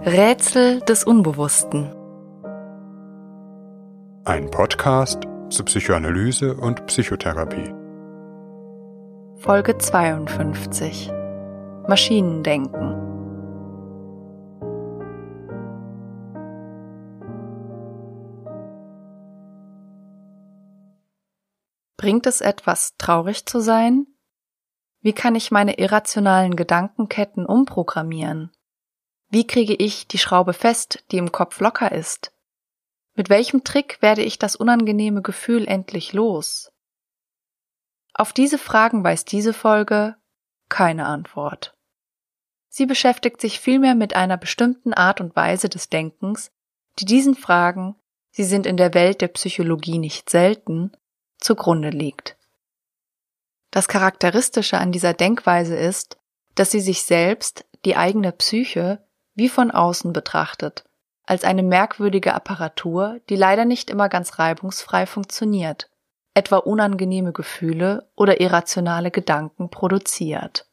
Rätsel des Unbewussten. Ein Podcast zu Psychoanalyse und Psychotherapie. Folge 52. Maschinendenken. Bringt es etwas, traurig zu sein? Wie kann ich meine irrationalen Gedankenketten umprogrammieren? Wie kriege ich die Schraube fest, die im Kopf locker ist? Mit welchem Trick werde ich das unangenehme Gefühl endlich los? Auf diese Fragen weiß diese Folge keine Antwort. Sie beschäftigt sich vielmehr mit einer bestimmten Art und Weise des Denkens, die diesen Fragen, sie sind in der Welt der Psychologie nicht selten, zugrunde liegt. Das Charakteristische an dieser Denkweise ist, dass sie sich selbst, die eigene Psyche, wie von außen betrachtet, als eine merkwürdige Apparatur, die leider nicht immer ganz reibungsfrei funktioniert, etwa unangenehme Gefühle oder irrationale Gedanken produziert.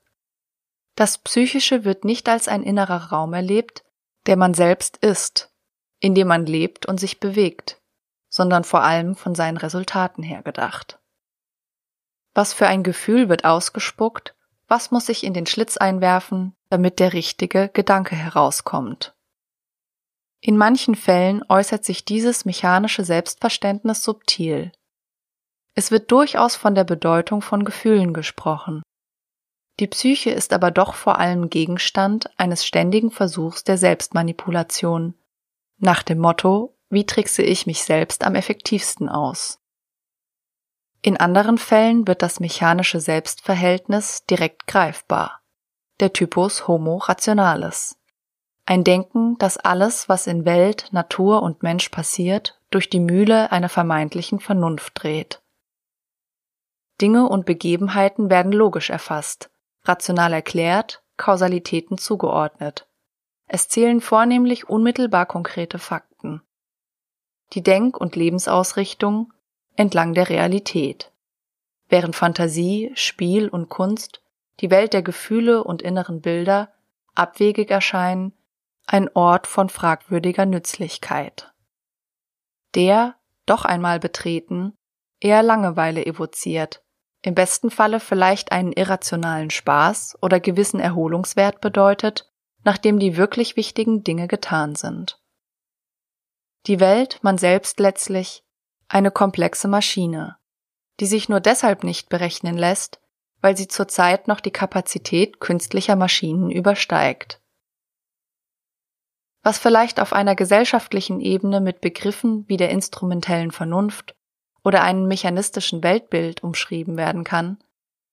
Das Psychische wird nicht als ein innerer Raum erlebt, der man selbst ist, in dem man lebt und sich bewegt, sondern vor allem von seinen Resultaten her gedacht. Was für ein Gefühl wird ausgespuckt, was muss ich in den Schlitz einwerfen, damit der richtige Gedanke herauskommt. In manchen Fällen äußert sich dieses mechanische Selbstverständnis subtil. Es wird durchaus von der Bedeutung von Gefühlen gesprochen. Die Psyche ist aber doch vor allem Gegenstand eines ständigen Versuchs der Selbstmanipulation, nach dem Motto, wie trickse ich mich selbst am effektivsten aus? In anderen Fällen wird das mechanische Selbstverhältnis direkt greifbar. Der Typus Homo rationalis. Ein Denken, das alles, was in Welt, Natur und Mensch passiert, durch die Mühle einer vermeintlichen Vernunft dreht. Dinge und Begebenheiten werden logisch erfasst, rational erklärt, Kausalitäten zugeordnet. Es zählen vornehmlich unmittelbar konkrete Fakten. Die Denk- und Lebensausrichtung entlang der Realität. Während Fantasie, Spiel und Kunst, die Welt der Gefühle und inneren Bilder, abwegig erscheinen, ein Ort von fragwürdiger Nützlichkeit. Der, doch einmal betreten, eher Langeweile evoziert, im besten Falle vielleicht einen irrationalen Spaß oder gewissen Erholungswert bedeutet, nachdem die wirklich wichtigen Dinge getan sind. Die Welt, man selbst letztlich, eine komplexe Maschine, die sich nur deshalb nicht berechnen lässt, weil sie zurzeit noch die Kapazität künstlicher Maschinen übersteigt. Was vielleicht auf einer gesellschaftlichen Ebene mit Begriffen wie der instrumentellen Vernunft oder einem mechanistischen Weltbild umschrieben werden kann,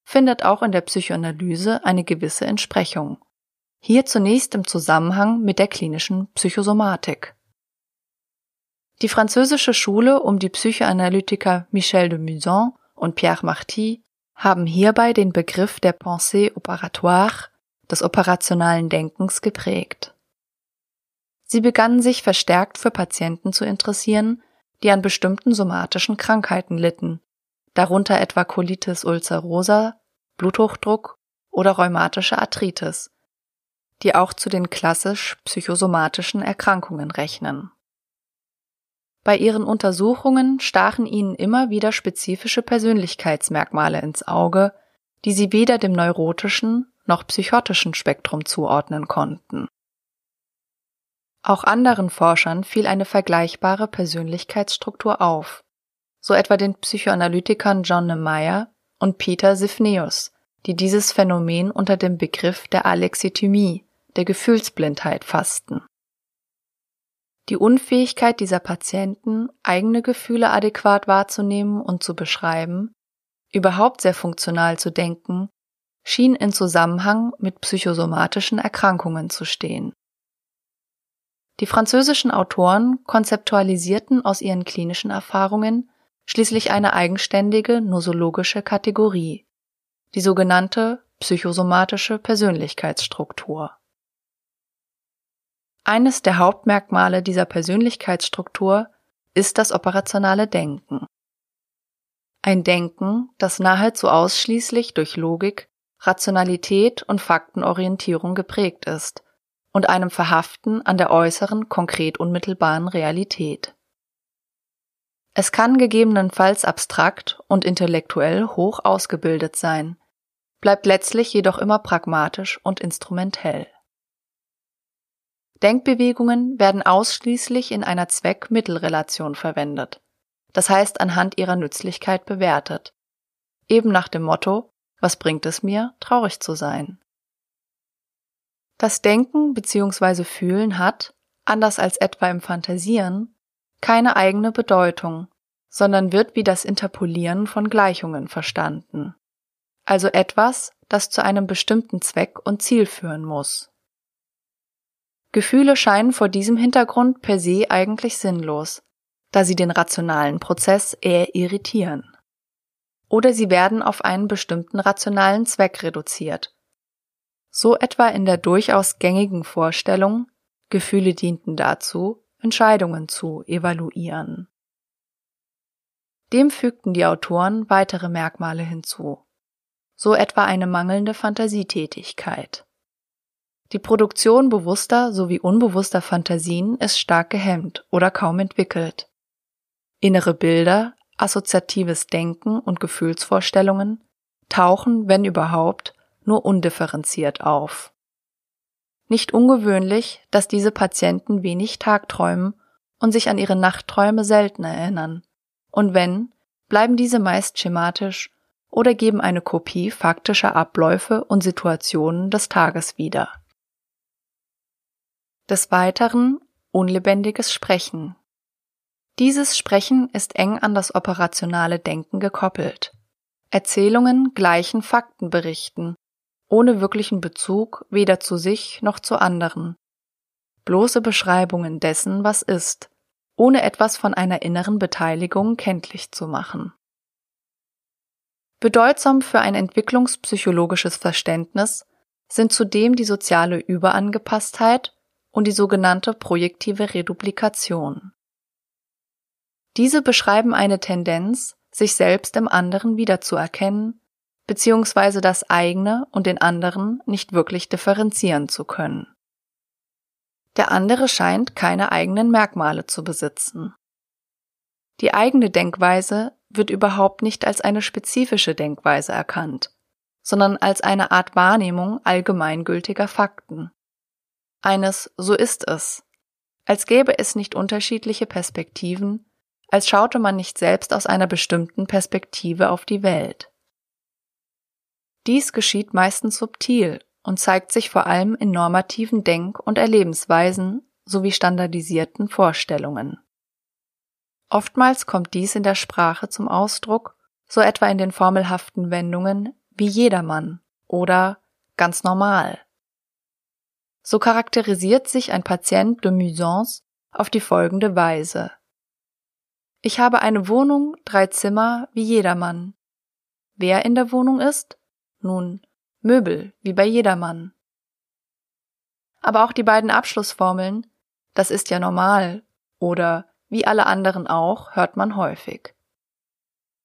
findet auch in der Psychoanalyse eine gewisse Entsprechung. Hier zunächst im Zusammenhang mit der klinischen Psychosomatik. Die französische Schule um die Psychoanalytiker Michel de Musan und Pierre Marty haben hierbei den Begriff der Pensée opératoire, des operationalen Denkens, geprägt. Sie begannen sich verstärkt für Patienten zu interessieren, die an bestimmten somatischen Krankheiten litten, darunter etwa Colitis ulcerosa, Bluthochdruck oder rheumatische Arthritis, die auch zu den klassisch psychosomatischen Erkrankungen rechnen. Bei ihren Untersuchungen stachen ihnen immer wieder spezifische Persönlichkeitsmerkmale ins Auge, die sie weder dem neurotischen noch psychotischen Spektrum zuordnen konnten. Auch anderen Forschern fiel eine vergleichbare Persönlichkeitsstruktur auf, so etwa den Psychoanalytikern John Nemeyer und Peter Sifneus, die dieses Phänomen unter dem Begriff der Alexithymie, der Gefühlsblindheit fassten. Die Unfähigkeit dieser Patienten, eigene Gefühle adäquat wahrzunehmen und zu beschreiben, überhaupt sehr funktional zu denken, schien in Zusammenhang mit psychosomatischen Erkrankungen zu stehen. Die französischen Autoren konzeptualisierten aus ihren klinischen Erfahrungen schließlich eine eigenständige nosologische Kategorie, die sogenannte psychosomatische Persönlichkeitsstruktur. Eines der Hauptmerkmale dieser Persönlichkeitsstruktur ist das operationale Denken. Ein Denken, das nahezu ausschließlich durch Logik, Rationalität und Faktenorientierung geprägt ist und einem Verhaften an der äußeren, konkret unmittelbaren Realität. Es kann gegebenenfalls abstrakt und intellektuell hoch ausgebildet sein, bleibt letztlich jedoch immer pragmatisch und instrumentell. Denkbewegungen werden ausschließlich in einer Zweck-Mittel-Relation verwendet, das heißt anhand ihrer Nützlichkeit bewertet, eben nach dem Motto, was bringt es mir, traurig zu sein? Das Denken bzw. Fühlen hat, anders als etwa im Fantasieren, keine eigene Bedeutung, sondern wird wie das Interpolieren von Gleichungen verstanden. Also etwas, das zu einem bestimmten Zweck und Ziel führen muss. Gefühle scheinen vor diesem Hintergrund per se eigentlich sinnlos, da sie den rationalen Prozess eher irritieren. Oder sie werden auf einen bestimmten rationalen Zweck reduziert. So etwa in der durchaus gängigen Vorstellung, Gefühle dienten dazu, Entscheidungen zu evaluieren. Dem fügten die Autoren weitere Merkmale hinzu, so etwa eine mangelnde Fantasietätigkeit. Die Produktion bewusster sowie unbewusster Fantasien ist stark gehemmt oder kaum entwickelt. Innere Bilder, assoziatives Denken und Gefühlsvorstellungen tauchen, wenn überhaupt, nur undifferenziert auf. Nicht ungewöhnlich, dass diese Patienten wenig Tagträumen und sich an ihre Nachtträume selten erinnern. Und wenn, bleiben diese meist schematisch oder geben eine Kopie faktischer Abläufe und Situationen des Tages wieder. Des Weiteren unlebendiges Sprechen. Dieses Sprechen ist eng an das operationale Denken gekoppelt. Erzählungen gleichen Faktenberichten, ohne wirklichen Bezug weder zu sich noch zu anderen. Bloße Beschreibungen dessen, was ist, ohne etwas von einer inneren Beteiligung kenntlich zu machen. Bedeutsam für ein entwicklungspsychologisches Verständnis sind zudem die soziale Überangepasstheit und die sogenannte projektive Reduplikation. Diese beschreiben eine Tendenz, sich selbst im anderen wiederzuerkennen, beziehungsweise das eigene und den anderen nicht wirklich differenzieren zu können. Der andere scheint keine eigenen Merkmale zu besitzen. Die eigene Denkweise wird überhaupt nicht als eine spezifische Denkweise erkannt, sondern als eine Art Wahrnehmung allgemeingültiger Fakten. Eines so ist es, als gäbe es nicht unterschiedliche Perspektiven, als schaute man nicht selbst aus einer bestimmten Perspektive auf die Welt. Dies geschieht meistens subtil und zeigt sich vor allem in normativen Denk- und Erlebensweisen sowie standardisierten Vorstellungen. Oftmals kommt dies in der Sprache zum Ausdruck, so etwa in den formelhaften Wendungen wie jedermann oder ganz normal. So charakterisiert sich ein Patient de Musance auf die folgende Weise. Ich habe eine Wohnung, drei Zimmer, wie jedermann. Wer in der Wohnung ist? Nun, Möbel, wie bei jedermann. Aber auch die beiden Abschlussformeln, das ist ja normal oder wie alle anderen auch, hört man häufig.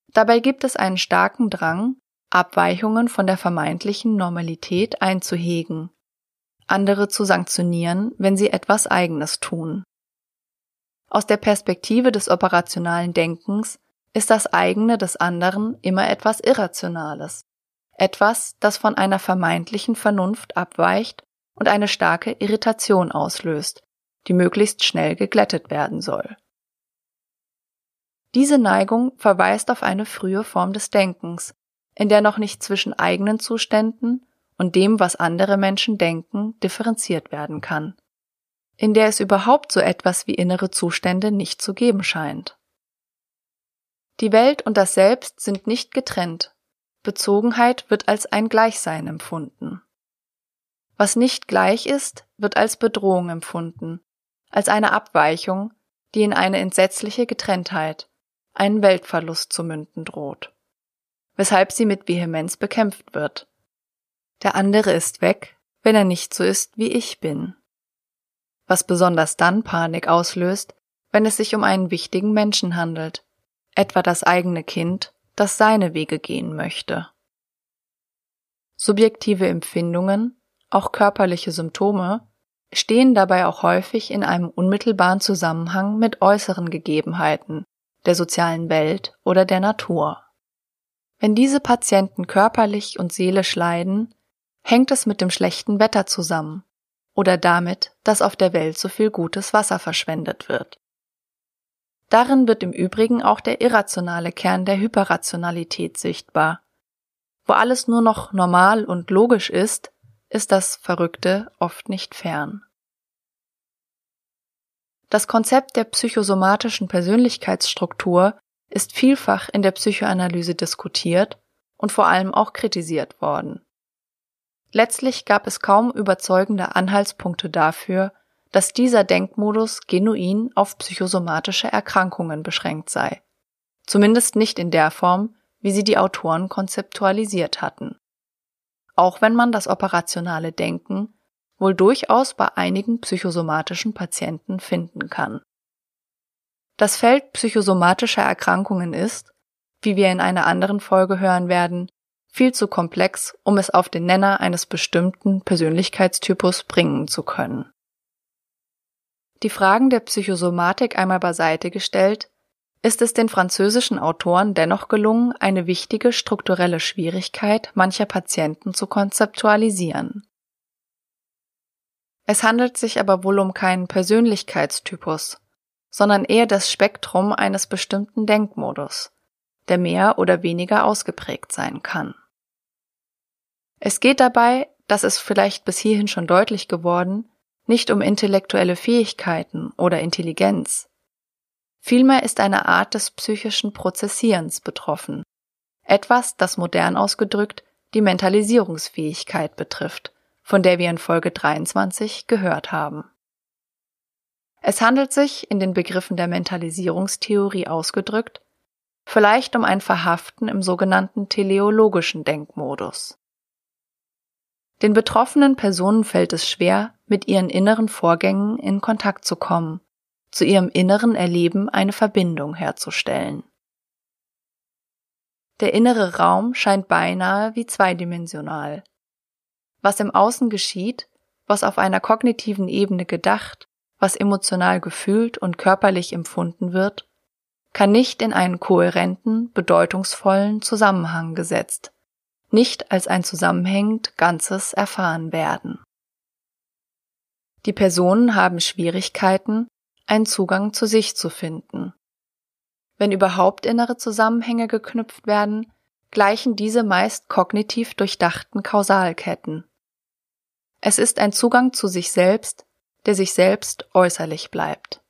Dabei gibt es einen starken Drang, Abweichungen von der vermeintlichen Normalität einzuhegen, andere zu sanktionieren, wenn sie etwas Eigenes tun. Aus der Perspektive des operationalen Denkens ist das eigene des anderen immer etwas Irrationales, etwas, das von einer vermeintlichen Vernunft abweicht und eine starke Irritation auslöst, die möglichst schnell geglättet werden soll. Diese Neigung verweist auf eine frühe Form des Denkens, in der noch nicht zwischen eigenen Zuständen und dem, was andere Menschen denken, differenziert werden kann, in der es überhaupt so etwas wie innere Zustände nicht zu geben scheint. Die Welt und das Selbst sind nicht getrennt, Bezogenheit wird als ein Gleichsein empfunden. Was nicht gleich ist, wird als Bedrohung empfunden, als eine Abweichung, die in eine entsetzliche Getrenntheit, einen Weltverlust zu münden droht, weshalb sie mit Vehemenz bekämpft wird. Der andere ist weg, wenn er nicht so ist, wie ich bin. Was besonders dann Panik auslöst, wenn es sich um einen wichtigen Menschen handelt, etwa das eigene Kind das seine Wege gehen möchte. Subjektive Empfindungen, auch körperliche Symptome, stehen dabei auch häufig in einem unmittelbaren Zusammenhang mit äußeren Gegebenheiten der sozialen Welt oder der Natur. Wenn diese Patienten körperlich und seelisch leiden, hängt es mit dem schlechten Wetter zusammen oder damit, dass auf der Welt so viel gutes Wasser verschwendet wird. Darin wird im Übrigen auch der irrationale Kern der Hyperrationalität sichtbar. Wo alles nur noch normal und logisch ist, ist das Verrückte oft nicht fern. Das Konzept der psychosomatischen Persönlichkeitsstruktur ist vielfach in der Psychoanalyse diskutiert und vor allem auch kritisiert worden. Letztlich gab es kaum überzeugende Anhaltspunkte dafür, dass dieser Denkmodus genuin auf psychosomatische Erkrankungen beschränkt sei. Zumindest nicht in der Form, wie sie die Autoren konzeptualisiert hatten. Auch wenn man das operationale Denken wohl durchaus bei einigen psychosomatischen Patienten finden kann. Das Feld psychosomatischer Erkrankungen ist, wie wir in einer anderen Folge hören werden, viel zu komplex, um es auf den Nenner eines bestimmten Persönlichkeitstypus bringen zu können. Die Fragen der Psychosomatik einmal beiseite gestellt, ist es den französischen Autoren dennoch gelungen, eine wichtige strukturelle Schwierigkeit mancher Patienten zu konzeptualisieren. Es handelt sich aber wohl um keinen Persönlichkeitstypus, sondern eher das Spektrum eines bestimmten Denkmodus, der mehr oder weniger ausgeprägt sein kann. Es geht dabei, das ist vielleicht bis hierhin schon deutlich geworden, nicht um intellektuelle Fähigkeiten oder Intelligenz. Vielmehr ist eine Art des psychischen Prozessierens betroffen, etwas, das modern ausgedrückt die Mentalisierungsfähigkeit betrifft, von der wir in Folge 23 gehört haben. Es handelt sich, in den Begriffen der Mentalisierungstheorie ausgedrückt, vielleicht um ein Verhaften im sogenannten teleologischen Denkmodus. Den betroffenen Personen fällt es schwer, mit ihren inneren Vorgängen in Kontakt zu kommen, zu ihrem inneren Erleben eine Verbindung herzustellen. Der innere Raum scheint beinahe wie zweidimensional. Was im Außen geschieht, was auf einer kognitiven Ebene gedacht, was emotional gefühlt und körperlich empfunden wird, kann nicht in einen kohärenten, bedeutungsvollen Zusammenhang gesetzt, nicht als ein zusammenhängend Ganzes erfahren werden. Die Personen haben Schwierigkeiten, einen Zugang zu sich zu finden. Wenn überhaupt innere Zusammenhänge geknüpft werden, gleichen diese meist kognitiv durchdachten Kausalketten. Es ist ein Zugang zu sich selbst, der sich selbst äußerlich bleibt.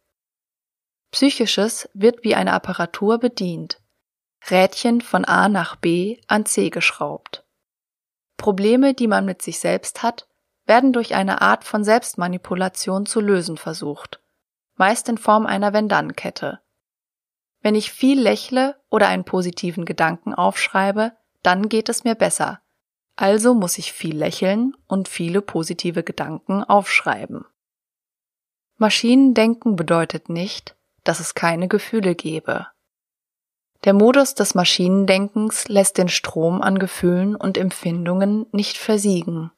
Psychisches wird wie eine Apparatur bedient, Rädchen von A nach B an C geschraubt. Probleme, die man mit sich selbst hat, werden durch eine Art von Selbstmanipulation zu lösen versucht, meist in Form einer Wenn-Dann-Kette. Wenn ich viel lächle oder einen positiven Gedanken aufschreibe, dann geht es mir besser. Also muss ich viel lächeln und viele positive Gedanken aufschreiben. Maschinendenken bedeutet nicht, dass es keine Gefühle gebe. Der Modus des Maschinendenkens lässt den Strom an Gefühlen und Empfindungen nicht versiegen.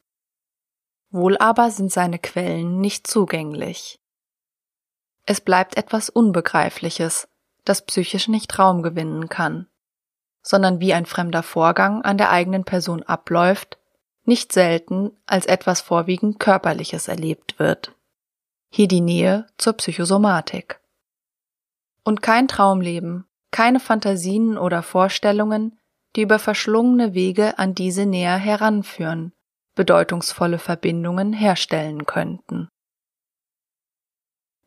Wohl aber sind seine Quellen nicht zugänglich. Es bleibt etwas Unbegreifliches, das psychisch nicht Raum gewinnen kann, sondern wie ein fremder Vorgang an der eigenen Person abläuft, nicht selten als etwas vorwiegend Körperliches erlebt wird. Hier die Nähe zur Psychosomatik. Und kein Traumleben, keine Fantasien oder Vorstellungen, die über verschlungene Wege an diese näher heranführen, bedeutungsvolle Verbindungen herstellen könnten.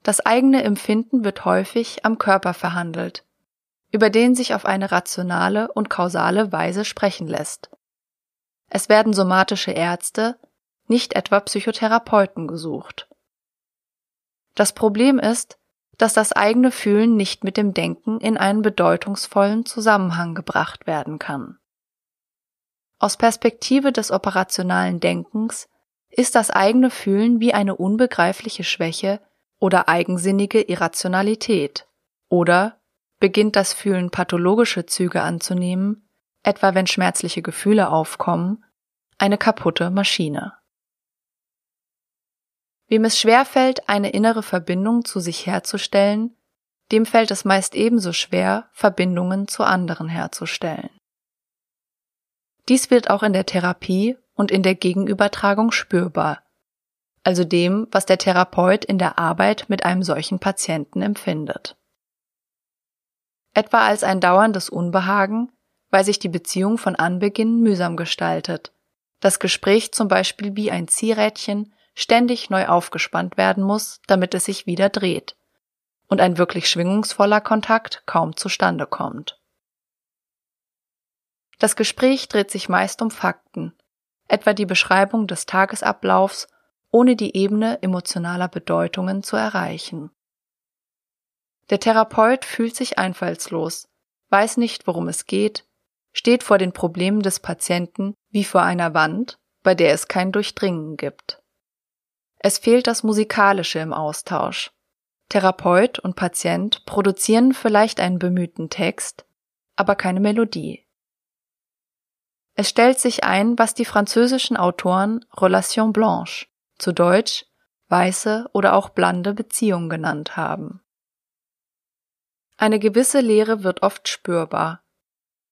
Das eigene Empfinden wird häufig am Körper verhandelt, über den sich auf eine rationale und kausale Weise sprechen lässt. Es werden somatische Ärzte, nicht etwa Psychotherapeuten gesucht. Das Problem ist, dass das eigene Fühlen nicht mit dem Denken in einen bedeutungsvollen Zusammenhang gebracht werden kann. Aus Perspektive des operationalen Denkens ist das eigene Fühlen wie eine unbegreifliche Schwäche oder eigensinnige Irrationalität oder beginnt das Fühlen pathologische Züge anzunehmen, etwa wenn schmerzliche Gefühle aufkommen, eine kaputte Maschine. Wem es schwerfällt, eine innere Verbindung zu sich herzustellen, dem fällt es meist ebenso schwer, Verbindungen zu anderen herzustellen. Dies wird auch in der Therapie und in der Gegenübertragung spürbar, also dem, was der Therapeut in der Arbeit mit einem solchen Patienten empfindet. Etwa als ein dauerndes Unbehagen, weil sich die Beziehung von Anbeginn mühsam gestaltet, das Gespräch zum Beispiel wie ein Ziehrädchen ständig neu aufgespannt werden muss, damit es sich wieder dreht, und ein wirklich schwingungsvoller Kontakt kaum zustande kommt. Das Gespräch dreht sich meist um Fakten, etwa die Beschreibung des Tagesablaufs, ohne die Ebene emotionaler Bedeutungen zu erreichen. Der Therapeut fühlt sich einfallslos, weiß nicht, worum es geht, steht vor den Problemen des Patienten wie vor einer Wand, bei der es kein Durchdringen gibt. Es fehlt das Musikalische im Austausch. Therapeut und Patient produzieren vielleicht einen bemühten Text, aber keine Melodie. Es stellt sich ein, was die französischen Autoren Relation Blanche, zu Deutsch weiße oder auch blande Beziehung genannt haben. Eine gewisse Leere wird oft spürbar.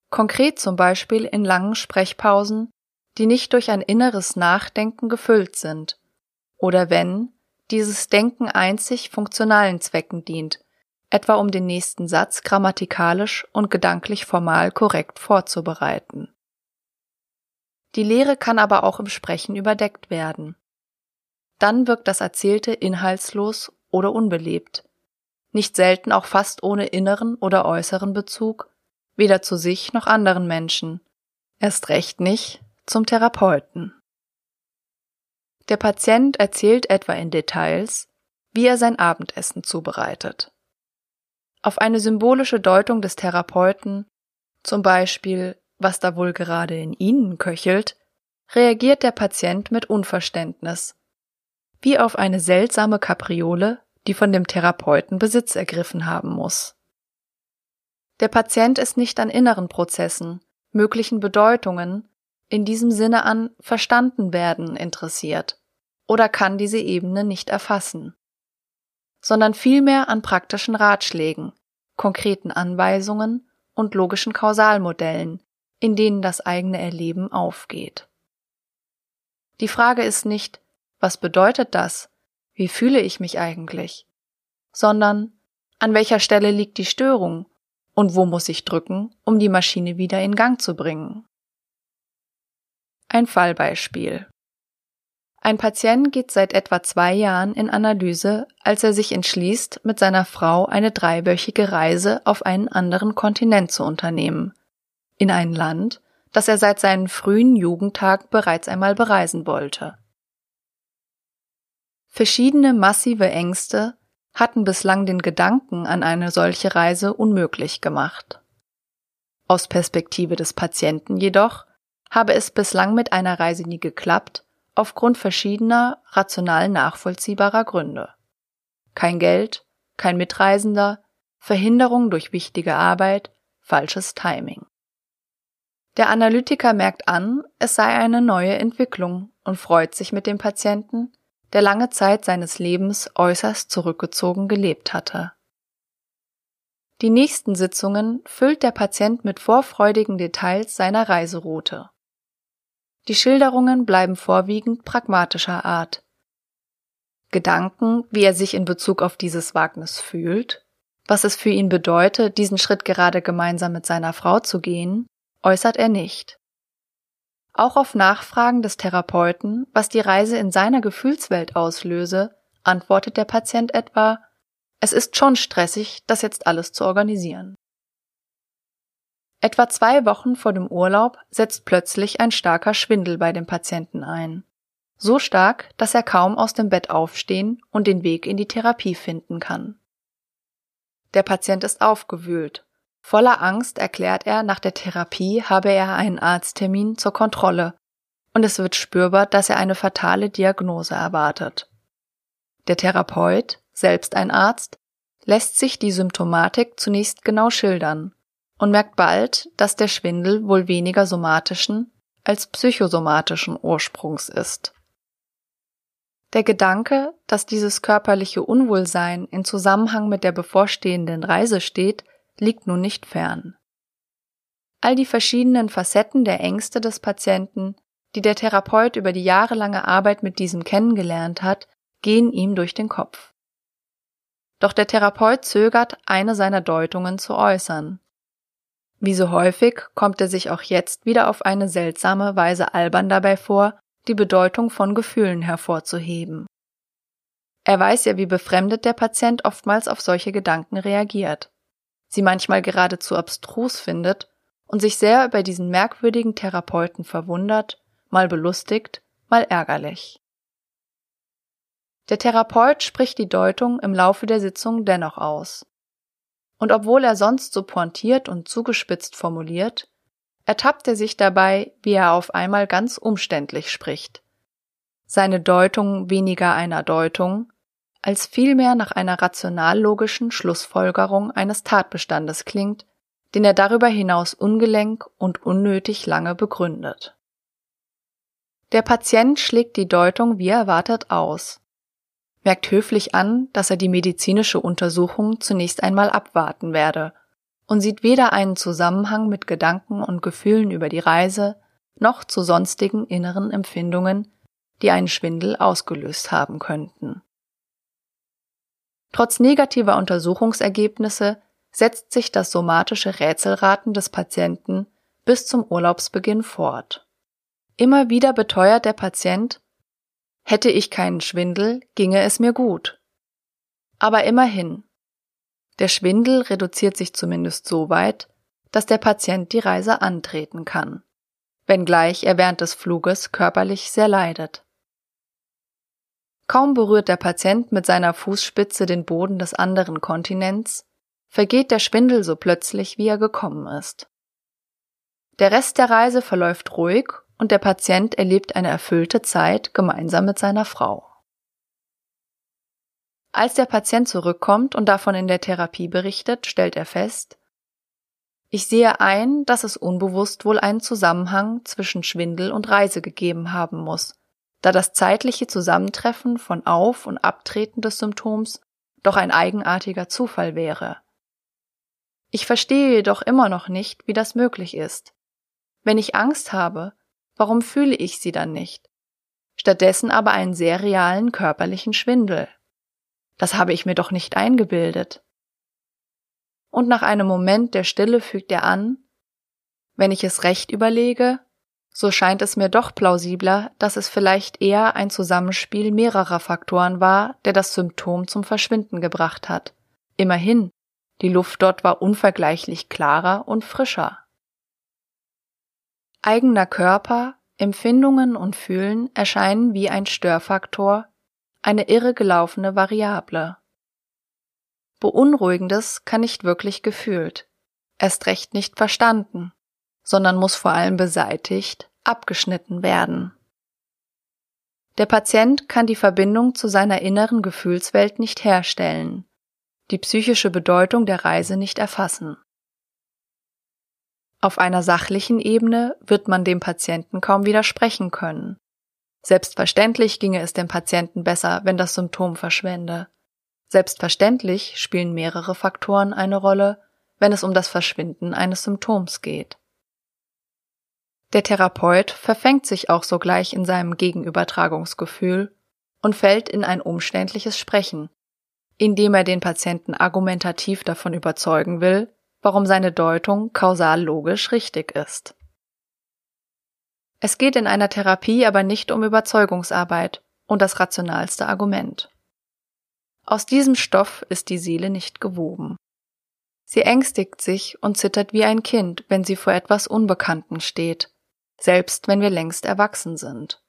Konkret zum Beispiel in langen Sprechpausen, die nicht durch ein inneres Nachdenken gefüllt sind, oder wenn dieses Denken einzig funktionalen Zwecken dient, etwa um den nächsten Satz grammatikalisch und gedanklich formal korrekt vorzubereiten. Die Lehre kann aber auch im Sprechen überdeckt werden. Dann wirkt das Erzählte inhaltslos oder unbelebt, nicht selten auch fast ohne inneren oder äußeren Bezug, weder zu sich noch anderen Menschen, erst recht nicht zum Therapeuten. Der Patient erzählt etwa in Details, wie er sein Abendessen zubereitet. Auf eine symbolische Deutung des Therapeuten, zum Beispiel was da wohl gerade in Ihnen köchelt, reagiert der Patient mit Unverständnis, wie auf eine seltsame Kapriole, die von dem Therapeuten Besitz ergriffen haben muss. Der Patient ist nicht an inneren Prozessen, möglichen Bedeutungen, in diesem Sinne an verstanden werden interessiert oder kann diese Ebene nicht erfassen, sondern vielmehr an praktischen Ratschlägen, konkreten Anweisungen und logischen Kausalmodellen, in denen das eigene Erleben aufgeht. Die Frage ist nicht, was bedeutet das? Wie fühle ich mich eigentlich? Sondern, an welcher Stelle liegt die Störung und wo muss ich drücken, um die Maschine wieder in Gang zu bringen? Ein Fallbeispiel. Ein Patient geht seit etwa zwei Jahren in Analyse, als er sich entschließt, mit seiner Frau eine dreiwöchige Reise auf einen anderen Kontinent zu unternehmen, in ein Land, das er seit seinen frühen Jugendtagen bereits einmal bereisen wollte. Verschiedene massive Ängste hatten bislang den Gedanken an eine solche Reise unmöglich gemacht. Aus Perspektive des Patienten jedoch habe es bislang mit einer Reise nie geklappt, aufgrund verschiedener rational nachvollziehbarer Gründe. Kein Geld, kein Mitreisender, Verhinderung durch wichtige Arbeit, falsches Timing. Der Analytiker merkt an, es sei eine neue Entwicklung und freut sich mit dem Patienten, der lange Zeit seines Lebens äußerst zurückgezogen gelebt hatte. Die nächsten Sitzungen füllt der Patient mit vorfreudigen Details seiner Reiseroute. Die Schilderungen bleiben vorwiegend pragmatischer Art. Gedanken, wie er sich in Bezug auf dieses Wagnis fühlt, was es für ihn bedeutet, diesen Schritt gerade gemeinsam mit seiner Frau zu gehen, äußert er nicht. Auch auf Nachfragen des Therapeuten, was die Reise in seiner Gefühlswelt auslöse, antwortet der Patient etwa, es ist schon stressig, das jetzt alles zu organisieren. Etwa zwei Wochen vor dem Urlaub setzt plötzlich ein starker Schwindel bei dem Patienten ein. So stark, dass er kaum aus dem Bett aufstehen und den Weg in die Therapie finden kann. Der Patient ist aufgewühlt Voller Angst erklärt er, nach der Therapie habe er einen Arzttermin zur Kontrolle und es wird spürbar, dass er eine fatale Diagnose erwartet. Der Therapeut, selbst ein Arzt, lässt sich die Symptomatik zunächst genau schildern und merkt bald, dass der Schwindel wohl weniger somatischen als psychosomatischen Ursprungs ist. Der Gedanke, dass dieses körperliche Unwohlsein in Zusammenhang mit der bevorstehenden Reise steht, liegt nun nicht fern. All die verschiedenen Facetten der Ängste des Patienten, die der Therapeut über die jahrelange Arbeit mit diesem kennengelernt hat, gehen ihm durch den Kopf. Doch der Therapeut zögert, eine seiner Deutungen zu äußern. Wie so häufig kommt er sich auch jetzt wieder auf eine seltsame Weise albern dabei vor, die Bedeutung von Gefühlen hervorzuheben. Er weiß ja, wie befremdet der Patient oftmals auf solche Gedanken reagiert, sie manchmal geradezu abstrus findet und sich sehr über diesen merkwürdigen Therapeuten verwundert, mal belustigt, mal ärgerlich. Der Therapeut spricht die Deutung im Laufe der Sitzung dennoch aus. Und obwohl er sonst so pointiert und zugespitzt formuliert, ertappt er sich dabei, wie er auf einmal ganz umständlich spricht. Seine Deutung weniger einer Deutung, als vielmehr nach einer rational-logischen Schlussfolgerung eines Tatbestandes klingt, den er darüber hinaus ungelenk und unnötig lange begründet. Der Patient schlägt die Deutung wie erwartet aus, merkt höflich an, dass er die medizinische Untersuchung zunächst einmal abwarten werde und sieht weder einen Zusammenhang mit Gedanken und Gefühlen über die Reise noch zu sonstigen inneren Empfindungen, die einen Schwindel ausgelöst haben könnten. Trotz negativer Untersuchungsergebnisse setzt sich das somatische Rätselraten des Patienten bis zum Urlaubsbeginn fort. Immer wieder beteuert der Patient, Hätte ich keinen Schwindel, ginge es mir gut. Aber immerhin. Der Schwindel reduziert sich zumindest so weit, dass der Patient die Reise antreten kann, wenngleich er während des Fluges körperlich sehr leidet. Kaum berührt der Patient mit seiner Fußspitze den Boden des anderen Kontinents, vergeht der Schwindel so plötzlich, wie er gekommen ist. Der Rest der Reise verläuft ruhig und der Patient erlebt eine erfüllte Zeit gemeinsam mit seiner Frau. Als der Patient zurückkommt und davon in der Therapie berichtet, stellt er fest, ich sehe ein, dass es unbewusst wohl einen Zusammenhang zwischen Schwindel und Reise gegeben haben muss, da das zeitliche Zusammentreffen von Auf- und Abtreten des Symptoms doch ein eigenartiger Zufall wäre. Ich verstehe jedoch immer noch nicht, wie das möglich ist. Wenn ich Angst habe, Warum fühle ich sie dann nicht? Stattdessen aber einen sehr realen körperlichen Schwindel. Das habe ich mir doch nicht eingebildet. Und nach einem Moment der Stille fügt er an, wenn ich es recht überlege, so scheint es mir doch plausibler, dass es vielleicht eher ein Zusammenspiel mehrerer Faktoren war, der das Symptom zum Verschwinden gebracht hat. Immerhin, die Luft dort war unvergleichlich klarer und frischer. Eigener Körper, Empfindungen und Fühlen erscheinen wie ein Störfaktor, eine irre gelaufene Variable. Beunruhigendes kann nicht wirklich gefühlt, erst recht nicht verstanden, sondern muss vor allem beseitigt, abgeschnitten werden. Der Patient kann die Verbindung zu seiner inneren Gefühlswelt nicht herstellen, die psychische Bedeutung der Reise nicht erfassen. Auf einer sachlichen Ebene wird man dem Patienten kaum widersprechen können. Selbstverständlich ginge es dem Patienten besser, wenn das Symptom verschwände. Selbstverständlich spielen mehrere Faktoren eine Rolle, wenn es um das Verschwinden eines Symptoms geht. Der Therapeut verfängt sich auch sogleich in seinem Gegenübertragungsgefühl und fällt in ein umständliches Sprechen, indem er den Patienten argumentativ davon überzeugen will, warum seine Deutung kausal logisch richtig ist. Es geht in einer Therapie aber nicht um Überzeugungsarbeit und das rationalste Argument. Aus diesem Stoff ist die Seele nicht gewoben. Sie ängstigt sich und zittert wie ein Kind, wenn sie vor etwas Unbekannten steht, selbst wenn wir längst erwachsen sind.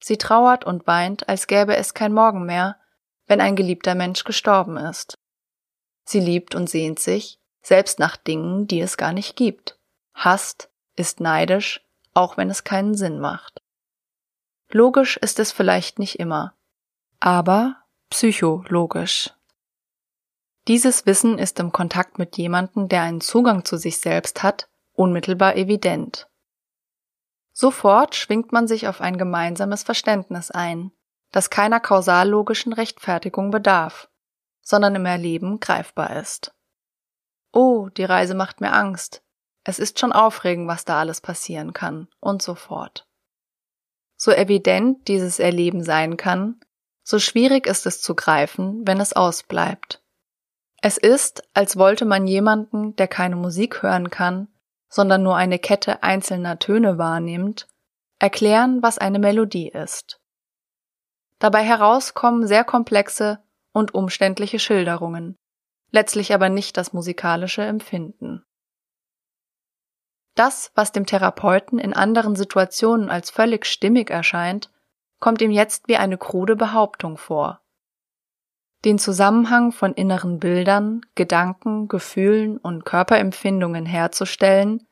Sie trauert und weint, als gäbe es kein Morgen mehr, wenn ein geliebter Mensch gestorben ist. Sie liebt und sehnt sich, selbst nach Dingen, die es gar nicht gibt, hasst, ist neidisch, auch wenn es keinen Sinn macht. Logisch ist es vielleicht nicht immer, aber psychologisch. Dieses Wissen ist im Kontakt mit jemandem, der einen Zugang zu sich selbst hat, unmittelbar evident. Sofort schwingt man sich auf ein gemeinsames Verständnis ein, das keiner kausallogischen Rechtfertigung bedarf, sondern im Erleben greifbar ist. Oh, die Reise macht mir Angst. Es ist schon aufregend, was da alles passieren kann und so fort. So evident dieses Erleben sein kann, so schwierig ist es zu greifen, wenn es ausbleibt. Es ist, als wollte man jemanden, der keine Musik hören kann, sondern nur eine Kette einzelner Töne wahrnimmt, erklären, was eine Melodie ist. Dabei herauskommen sehr komplexe und umständliche Schilderungen, letztlich aber nicht das musikalische Empfinden. Das, was dem Therapeuten in anderen Situationen als völlig stimmig erscheint, kommt ihm jetzt wie eine krude Behauptung vor. Den Zusammenhang von inneren Bildern, Gedanken, Gefühlen und Körperempfindungen herzustellen,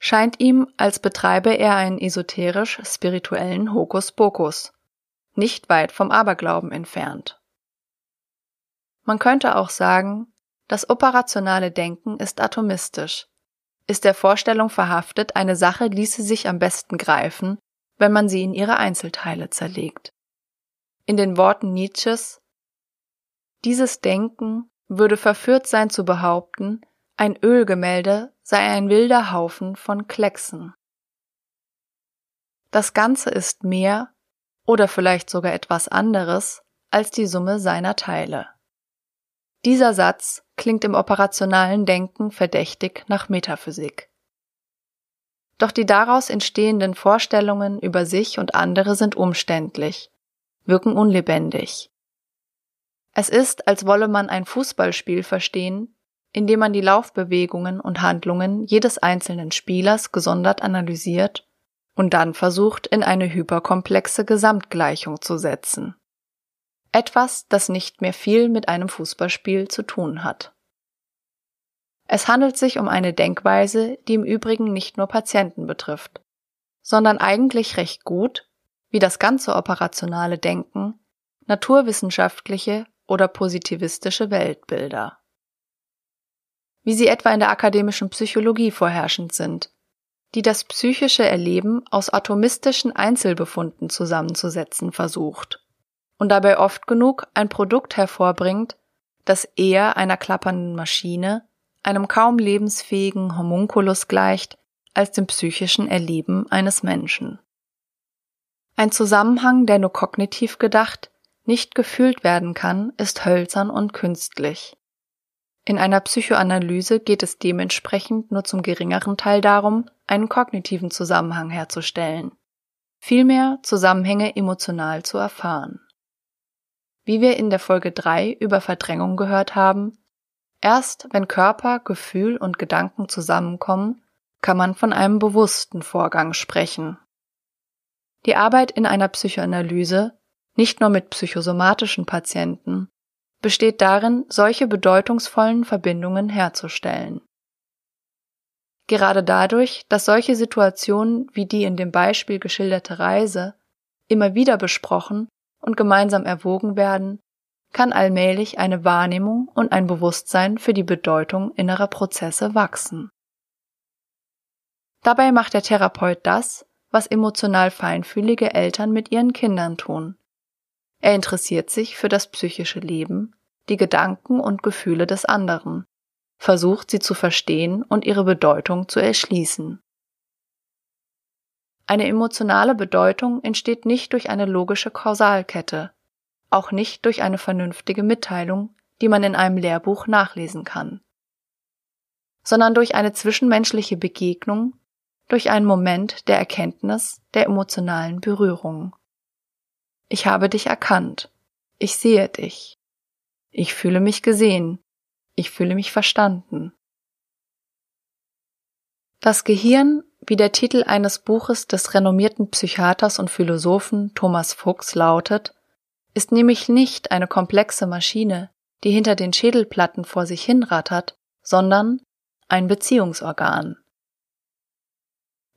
scheint ihm, als betreibe er einen esoterisch-spirituellen Hokuspokus, nicht weit vom Aberglauben entfernt. Man könnte auch sagen, das operationale Denken ist atomistisch, ist der Vorstellung verhaftet, eine Sache ließe sich am besten greifen, wenn man sie in ihre Einzelteile zerlegt. In den Worten Nietzsches Dieses Denken würde verführt sein zu behaupten, ein Ölgemälde sei ein wilder Haufen von Klecksen. Das Ganze ist mehr oder vielleicht sogar etwas anderes als die Summe seiner Teile. Dieser Satz klingt im operationalen Denken verdächtig nach Metaphysik. Doch die daraus entstehenden Vorstellungen über sich und andere sind umständlich, wirken unlebendig. Es ist, als wolle man ein Fußballspiel verstehen, indem man die Laufbewegungen und Handlungen jedes einzelnen Spielers gesondert analysiert und dann versucht, in eine hyperkomplexe Gesamtgleichung zu setzen. Etwas, das nicht mehr viel mit einem Fußballspiel zu tun hat. Es handelt sich um eine Denkweise, die im Übrigen nicht nur Patienten betrifft, sondern eigentlich recht gut, wie das ganze operationale Denken, naturwissenschaftliche oder positivistische Weltbilder. Wie sie etwa in der akademischen Psychologie vorherrschend sind, die das psychische Erleben aus atomistischen Einzelbefunden zusammenzusetzen versucht und dabei oft genug ein Produkt hervorbringt, das eher einer klappernden Maschine, einem kaum lebensfähigen Homunculus gleicht, als dem psychischen Erleben eines Menschen. Ein Zusammenhang, der nur kognitiv gedacht, nicht gefühlt werden kann, ist hölzern und künstlich. In einer Psychoanalyse geht es dementsprechend nur zum geringeren Teil darum, einen kognitiven Zusammenhang herzustellen, vielmehr Zusammenhänge emotional zu erfahren. Wie wir in der Folge 3 über Verdrängung gehört haben, erst wenn Körper, Gefühl und Gedanken zusammenkommen, kann man von einem bewussten Vorgang sprechen. Die Arbeit in einer Psychoanalyse, nicht nur mit psychosomatischen Patienten, besteht darin, solche bedeutungsvollen Verbindungen herzustellen. Gerade dadurch, dass solche Situationen wie die in dem Beispiel geschilderte Reise immer wieder besprochen und gemeinsam erwogen werden, kann allmählich eine Wahrnehmung und ein Bewusstsein für die Bedeutung innerer Prozesse wachsen. Dabei macht der Therapeut das, was emotional feinfühlige Eltern mit ihren Kindern tun. Er interessiert sich für das psychische Leben, die Gedanken und Gefühle des anderen, versucht sie zu verstehen und ihre Bedeutung zu erschließen. Eine emotionale Bedeutung entsteht nicht durch eine logische Kausalkette, auch nicht durch eine vernünftige Mitteilung, die man in einem Lehrbuch nachlesen kann, sondern durch eine zwischenmenschliche Begegnung, durch einen Moment der Erkenntnis, der emotionalen Berührung. Ich habe dich erkannt. Ich sehe dich. Ich fühle mich gesehen. Ich fühle mich verstanden. Das Gehirn wie der Titel eines Buches des renommierten Psychiaters und Philosophen Thomas Fuchs lautet, ist nämlich nicht eine komplexe Maschine, die hinter den Schädelplatten vor sich hinrattert, sondern ein Beziehungsorgan.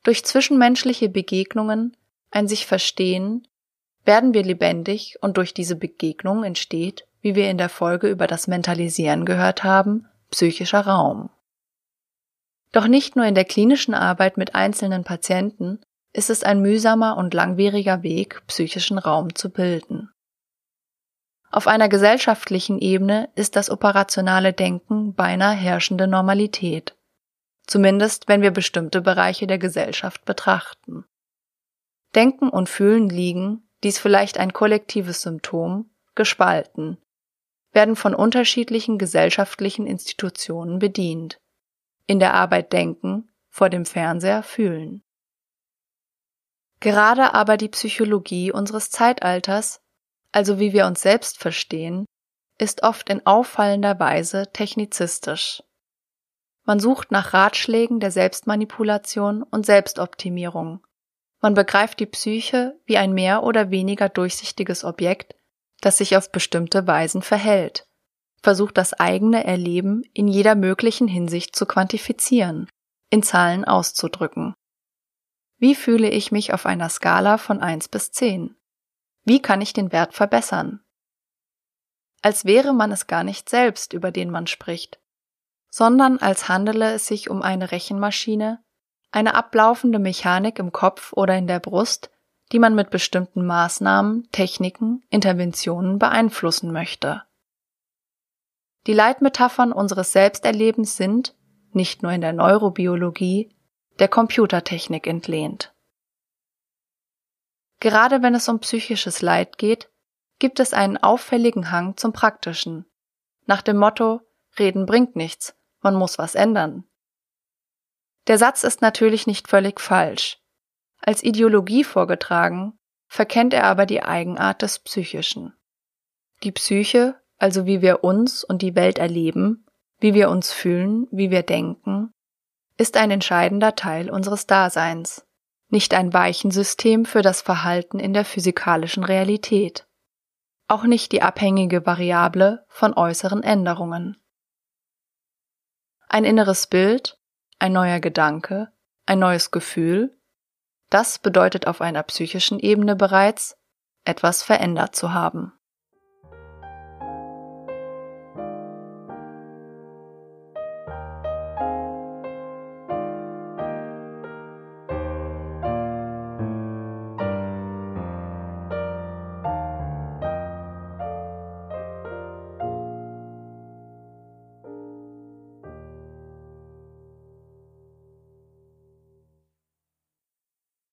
Durch zwischenmenschliche Begegnungen, ein sich verstehen, werden wir lebendig und durch diese Begegnung entsteht, wie wir in der Folge über das Mentalisieren gehört haben, psychischer Raum. Doch nicht nur in der klinischen Arbeit mit einzelnen Patienten ist es ein mühsamer und langwieriger Weg, psychischen Raum zu bilden. Auf einer gesellschaftlichen Ebene ist das operationale Denken beinahe herrschende Normalität. Zumindest wenn wir bestimmte Bereiche der Gesellschaft betrachten. Denken und Fühlen liegen, dies vielleicht ein kollektives Symptom, gespalten, werden von unterschiedlichen gesellschaftlichen Institutionen bedient. In der Arbeit denken, vor dem Fernseher fühlen. Gerade aber die Psychologie unseres Zeitalters, also wie wir uns selbst verstehen, ist oft in auffallender Weise technizistisch. Man sucht nach Ratschlägen der Selbstmanipulation und Selbstoptimierung. Man begreift die Psyche wie ein mehr oder weniger durchsichtiges Objekt, das sich auf bestimmte Weisen verhält, versucht das eigene Erleben in jeder möglichen Hinsicht zu quantifizieren, in Zahlen auszudrücken. Wie fühle ich mich auf einer Skala von 1 bis 10? Wie kann ich den Wert verbessern? Als wäre man es gar nicht selbst, über den man spricht, sondern als handele es sich um eine Rechenmaschine, eine ablaufende Mechanik im Kopf oder in der Brust, die man mit bestimmten Maßnahmen, Techniken, Interventionen beeinflussen möchte. Die Leitmetaphern unseres Selbsterlebens sind, nicht nur in der Neurobiologie, der Computertechnik entlehnt. Gerade wenn es um psychisches Leid geht, gibt es einen auffälligen Hang zum Praktischen. Nach dem Motto, Reden bringt nichts, man muss was ändern. Der Satz ist natürlich nicht völlig falsch. Als Ideologie vorgetragen, verkennt er aber die Eigenart des Psychischen. Die Psyche, also wie wir uns und die Welt erleben, wie wir uns fühlen, wie wir denken, ist ein entscheidender Teil unseres Daseins, nicht ein Weichensystem für das Verhalten in der physikalischen Realität, auch nicht die abhängige Variable von äußeren Änderungen. Ein inneres Bild, ein neuer Gedanke, ein neues Gefühl, das bedeutet auf einer psychischen Ebene bereits, etwas verändert zu haben.